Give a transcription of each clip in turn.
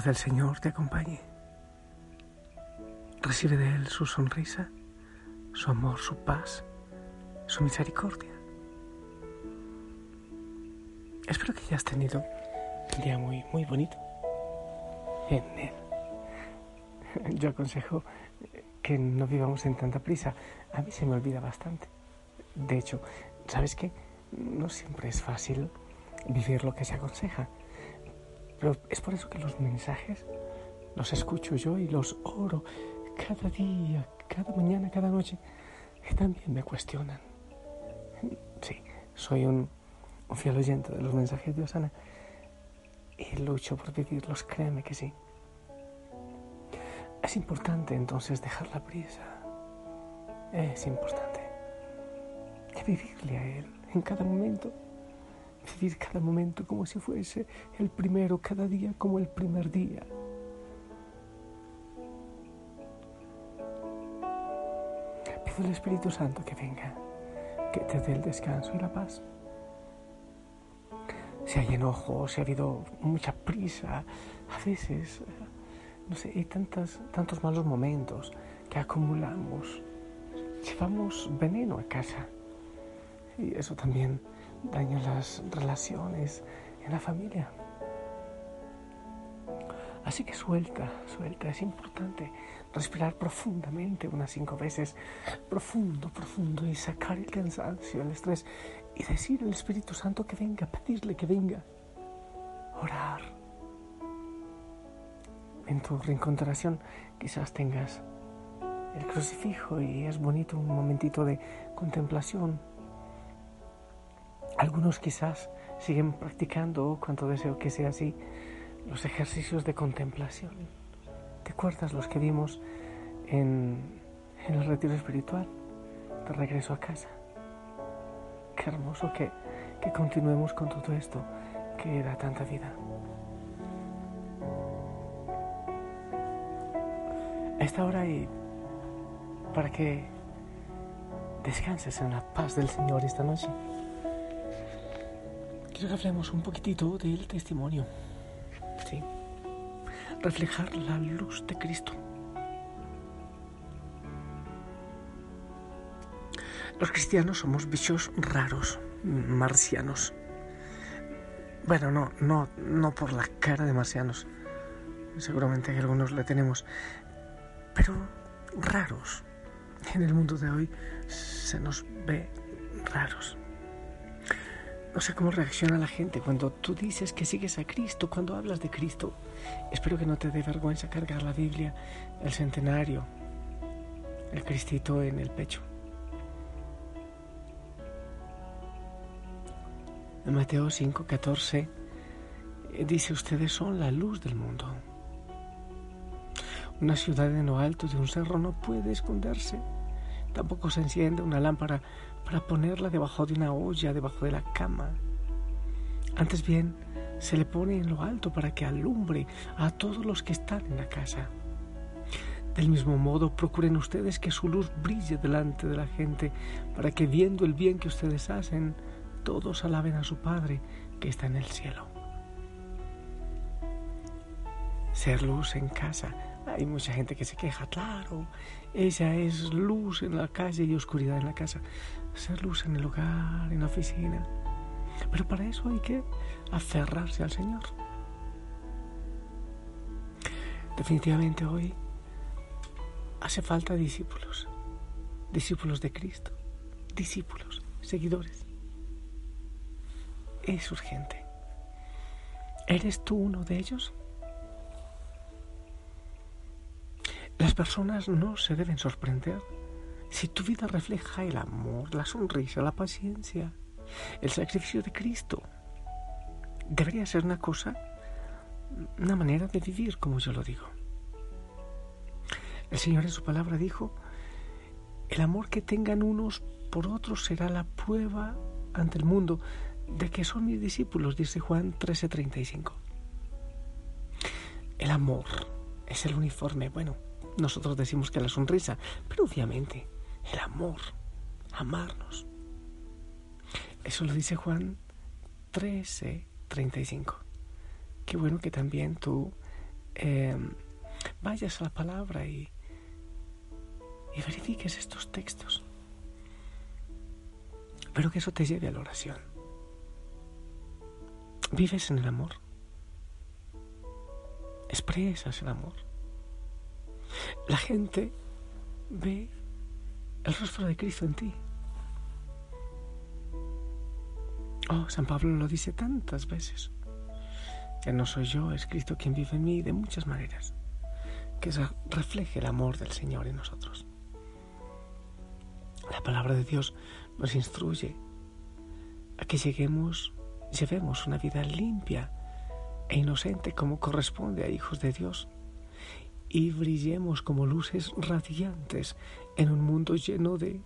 Paz del Señor te acompañe. Recibe de Él su sonrisa, su amor, su paz, su misericordia. Espero que hayas tenido un día muy, muy bonito en Él. Yo aconsejo que no vivamos en tanta prisa. A mí se me olvida bastante. De hecho, ¿sabes qué? no siempre es fácil vivir lo que se aconseja. Pero es por eso que los mensajes los escucho yo y los oro cada día, cada mañana, cada noche. Y también me cuestionan. Sí, soy un, fiel oyente de los mensajes de Osana. Y lucho por vivirlos, créeme que sí. Es importante entonces dejar la prisa. Es importante. Y vivirle a Él en cada momento. Vivir cada momento como si fuese el primero, cada día como el primer día. Pido al Espíritu Santo que venga, que te dé el descanso y la paz. Si hay enojo, si ha habido mucha prisa, a veces, no sé, hay tantas, tantos malos momentos que acumulamos. Llevamos veneno a casa y eso también daña las relaciones en la familia. Así que suelta, suelta. Es importante respirar profundamente unas cinco veces, profundo, profundo, y sacar el cansancio, el estrés, y decir al Espíritu Santo que venga, pedirle que venga, orar. En tu oración quizás tengas el crucifijo y es bonito un momentito de contemplación, algunos quizás siguen practicando, cuanto deseo que sea así, los ejercicios de contemplación. ¿Te acuerdas los que vimos en, el retiro espiritual de regreso a casa? Qué hermoso que, que continuemos con todo esto que da tanta vida. Esta hora y para que descanses en la paz del Señor esta noche quiero que hablemos un poquitito del testimonio. Sí. Reflejar la luz de Cristo. Los cristianos somos bichos raros, marcianos. Bueno, no, no, no por la cara de marcianos. Seguramente algunos la tenemos. Pero raros. En el mundo de hoy se nos ve raros. No sé cómo reacciona la gente cuando tú dices que sigues a Cristo, cuando hablas de Cristo. Espero que no te dé vergüenza cargar la Biblia, el centenario, el Cristito en el pecho. En Mateo 5:14 eh, dice, ustedes son la luz del mundo. Una ciudad en lo alto de un cerro no puede esconderse. Tampoco se enciende una lámpara para ponerla debajo de una olla, debajo de la cama. Antes bien, se le pone en lo alto para que alumbre a todos los que están en la casa. Del mismo modo, procuren ustedes que su luz brille delante de la gente, para que viendo el bien que ustedes hacen, todos alaben a su Padre que está en el cielo. Ser luz en casa. Hay mucha gente que se queja, claro, ella es luz en la calle y oscuridad en la casa ser luz en el hogar, en la oficina. Pero para eso hay que aferrarse al Señor. Definitivamente hoy hace falta discípulos, discípulos de Cristo, discípulos, seguidores. Es urgente. ¿Eres tú uno de ellos? Personas no se deben sorprender si tu vida refleja el amor, la sonrisa, la paciencia, el sacrificio de Cristo. Debería ser una cosa, una manera de vivir, como yo lo digo. El Señor en su palabra dijo, el amor que tengan unos por otros será la prueba ante el mundo de que son mis discípulos, dice Juan 13:35. El amor es el uniforme. Bueno, nosotros decimos que la sonrisa, pero obviamente el amor, amarnos. Eso lo dice Juan 13:35. Qué bueno que también tú eh, vayas a la palabra y, y verifiques estos textos. Pero que eso te lleve a la oración. ¿Vives en el amor? ¿Expresas el amor? La gente ve el rostro de Cristo en ti. Oh, San Pablo lo dice tantas veces. Que no soy yo, es Cristo quien vive en mí de muchas maneras. Que refleje el amor del Señor en nosotros. La palabra de Dios nos instruye a que lleguemos, llevemos una vida limpia e inocente como corresponde a hijos de Dios y brillemos como luces radiantes en un mundo lleno de,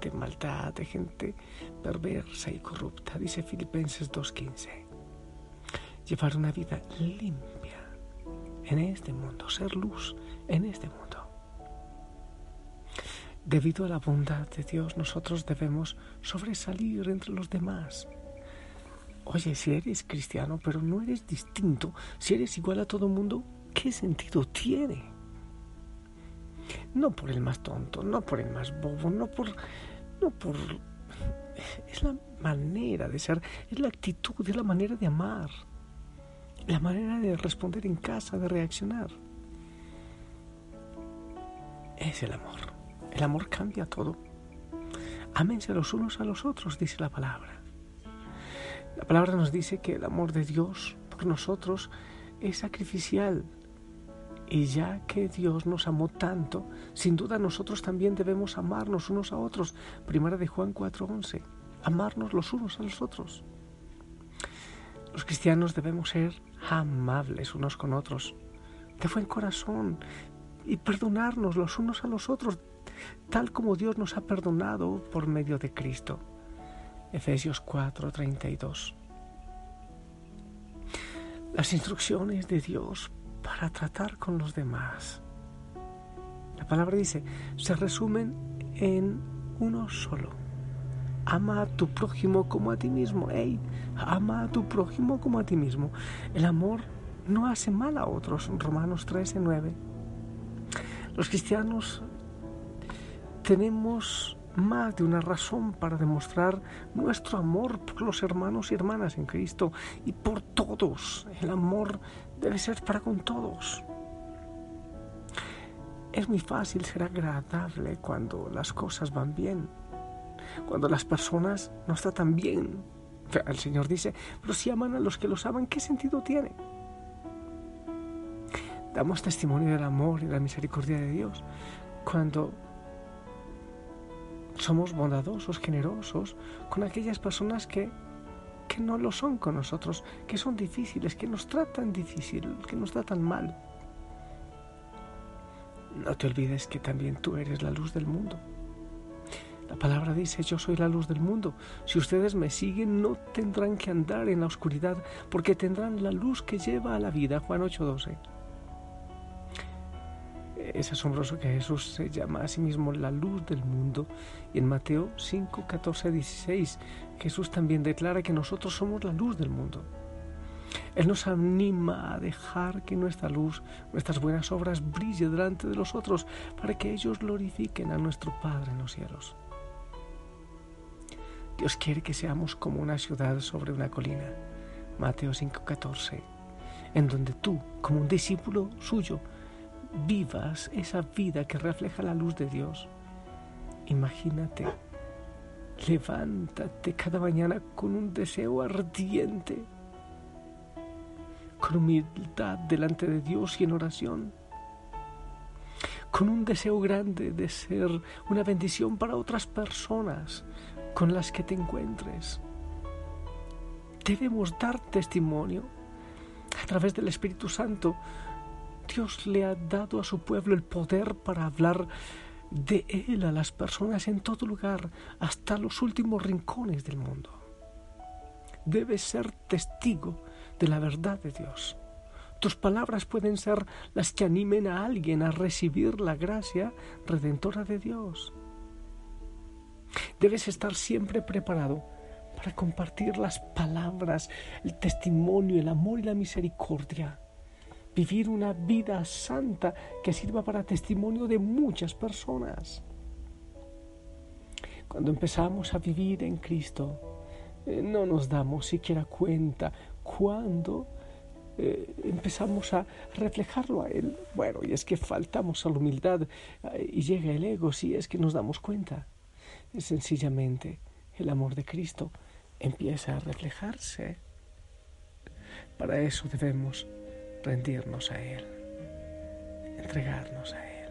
de maldad, de gente perversa y corrupta, dice Filipenses 2.15. Llevar una vida limpia en este mundo, ser luz en este mundo. Debido a la bondad de Dios, nosotros debemos sobresalir entre los demás. Oye, si eres cristiano, pero no eres distinto, si eres igual a todo el mundo, ¿qué sentido tiene? No por el más tonto, no por el más bobo, no por... No por... Es la manera de ser, es la actitud, es la manera de amar, la manera de responder en casa, de reaccionar. Es el amor. El amor cambia todo. Ámense los unos a los otros, dice la palabra. La palabra nos dice que el amor de Dios por nosotros es sacrificial. Y ya que Dios nos amó tanto, sin duda nosotros también debemos amarnos unos a otros. Primera de Juan 4:11. Amarnos los unos a los otros. Los cristianos debemos ser amables unos con otros, de buen corazón, y perdonarnos los unos a los otros, tal como Dios nos ha perdonado por medio de Cristo. Efesios 4:32. Las instrucciones de Dios para tratar con los demás. La palabra dice, se resumen en uno solo. Ama a tu prójimo como a ti mismo. Hey, ama a tu prójimo como a ti mismo. El amor no hace mal a otros. Romanos 13:9. Los cristianos tenemos más de una razón para demostrar nuestro amor por los hermanos y hermanas en Cristo y por todos. El amor debe ser para con todos. Es muy fácil ser agradable cuando las cosas van bien, cuando las personas nos tratan bien. El Señor dice, pero si aman a los que los aman, ¿qué sentido tiene? Damos testimonio del amor y la misericordia de Dios cuando somos bondadosos, generosos con aquellas personas que, que no lo son con nosotros, que son difíciles, que nos tratan difícil, que nos tratan mal. No te olvides que también tú eres la luz del mundo. La palabra dice, yo soy la luz del mundo. Si ustedes me siguen, no tendrán que andar en la oscuridad, porque tendrán la luz que lleva a la vida. Juan 8:12. Es asombroso que Jesús se llama a sí mismo la luz del mundo. Y en Mateo 5, 14, 16, Jesús también declara que nosotros somos la luz del mundo. Él nos anima a dejar que nuestra luz, nuestras buenas obras brille delante de los otros para que ellos glorifiquen a nuestro Padre en los cielos. Dios quiere que seamos como una ciudad sobre una colina. Mateo 5:14, en donde tú, como un discípulo suyo, vivas esa vida que refleja la luz de Dios. Imagínate, levántate cada mañana con un deseo ardiente, con humildad delante de Dios y en oración, con un deseo grande de ser una bendición para otras personas con las que te encuentres. Debemos dar testimonio a través del Espíritu Santo Dios le ha dado a su pueblo el poder para hablar de Él a las personas en todo lugar, hasta los últimos rincones del mundo. Debes ser testigo de la verdad de Dios. Tus palabras pueden ser las que animen a alguien a recibir la gracia redentora de Dios. Debes estar siempre preparado para compartir las palabras, el testimonio, el amor y la misericordia vivir una vida santa que sirva para testimonio de muchas personas. Cuando empezamos a vivir en Cristo, eh, no nos damos siquiera cuenta cuando eh, empezamos a reflejarlo a Él. Bueno, y es que faltamos a la humildad eh, y llega el ego si es que nos damos cuenta. Sencillamente, el amor de Cristo empieza a reflejarse. Para eso debemos rendirnos a Él, entregarnos a Él.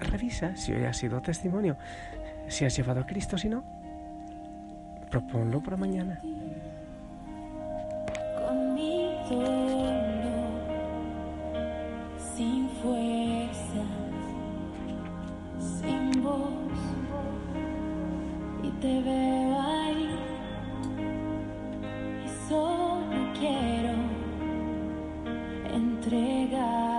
Revisa si hoy ha sido testimonio, si has llevado a Cristo, si no, proponlo para mañana. sin fuerza, sin voz, y te veo llegar.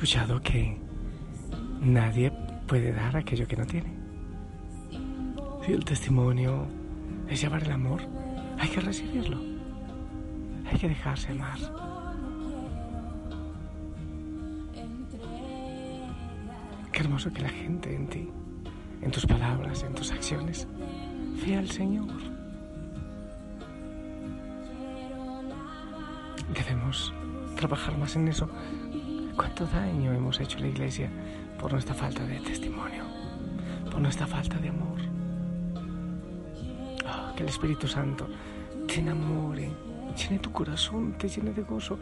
Escuchado que nadie puede dar aquello que no tiene. Si el testimonio es llevar el amor, hay que recibirlo. Hay que dejarse amar. Qué hermoso que la gente en ti, en tus palabras, en tus acciones, vea al Señor. Debemos trabajar más en eso. ¿Cuánto daño hemos hecho a la iglesia por nuestra falta de testimonio, por nuestra falta de amor? Oh, que el Espíritu Santo te enamore, llene tu corazón, te llene de gozo.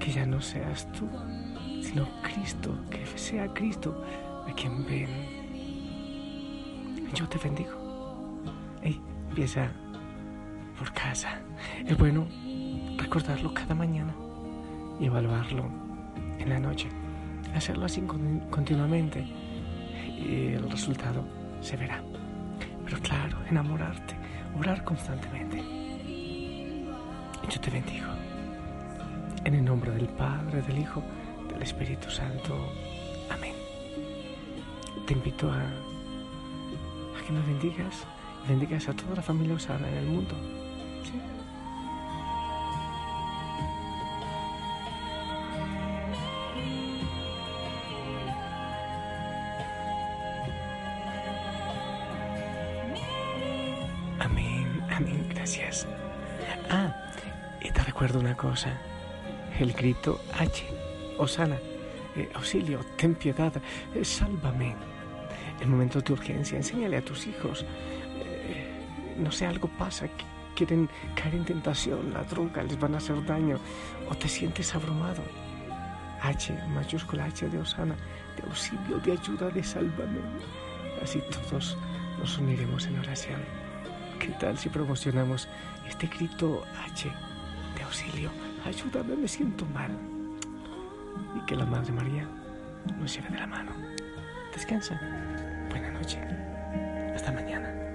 Que ya no seas tú, sino Cristo, que sea Cristo a quien ven. Yo te bendigo. Ey, empieza por casa. Es bueno recordarlo cada mañana y evaluarlo en la noche. Hacerlo así con- continuamente y el resultado se verá. Pero claro, enamorarte, orar constantemente. Yo te bendigo. En el nombre del Padre, del Hijo, del Espíritu Santo. Amén. Te invito a, que me bendigas y bendigas a toda la familia Osana en el mundo. ¿Sí? Cosa. El grito H, Osana, eh, auxilio, ten piedad, eh, sálvame. En momentos de urgencia, enséñale a tus hijos. eh, no sé, algo pasa, que quieren caer en tentación, la droga, les van a hacer daño, o te sientes abrumado. H, mayúscula H de Osana, de auxilio, de ayuda, de sálvame. Así todos nos uniremos en oración. ¿Qué tal si promocionamos este grito H auxilio? Ayúdame, me siento mal. Y que la Madre María nos lleve de la mano. Descansa. Buena noche. Hasta mañana.